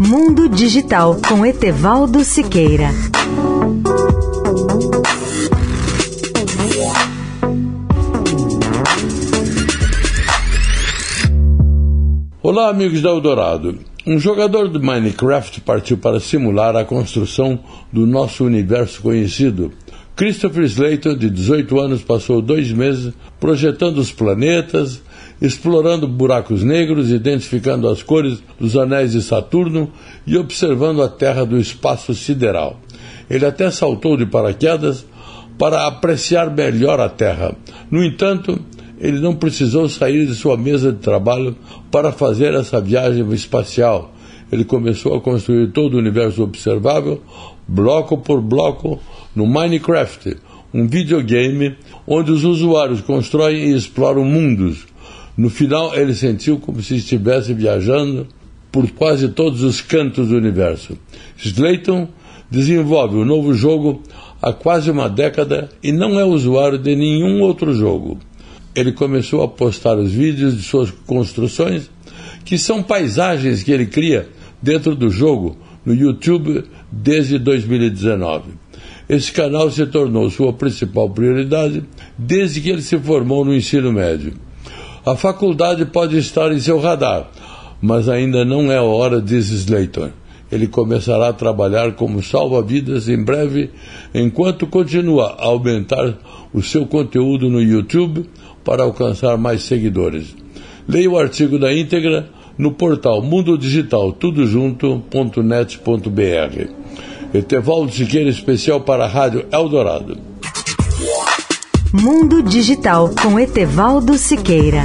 Mundo Digital com Etevaldo Siqueira. Olá, amigos da Eldorado. Um jogador de Minecraft partiu para simular a construção do nosso universo conhecido. Christopher Slayton, de 18 anos, passou dois meses projetando os planetas, explorando buracos negros, identificando as cores dos anéis de Saturno e observando a Terra do espaço sideral. Ele até saltou de paraquedas para apreciar melhor a Terra. No entanto, ele não precisou sair de sua mesa de trabalho para fazer essa viagem espacial. Ele começou a construir todo o universo observável, bloco por bloco, no Minecraft, um videogame onde os usuários constroem e exploram mundos. No final, ele sentiu como se estivesse viajando por quase todos os cantos do universo. Slayton desenvolve o um novo jogo há quase uma década e não é usuário de nenhum outro jogo ele começou a postar os vídeos de suas construções, que são paisagens que ele cria dentro do jogo no YouTube desde 2019. Esse canal se tornou sua principal prioridade desde que ele se formou no ensino médio. A faculdade pode estar em seu radar, mas ainda não é a hora, diz Slayton. Ele começará a trabalhar como salva-vidas em breve, enquanto continua a aumentar o seu conteúdo no YouTube para alcançar mais seguidores. Leia o artigo da íntegra no portal Mundo Digital tudojunto.net.br. Etevaldo Siqueira, especial para a Rádio Eldorado. Mundo Digital com Etevaldo Siqueira.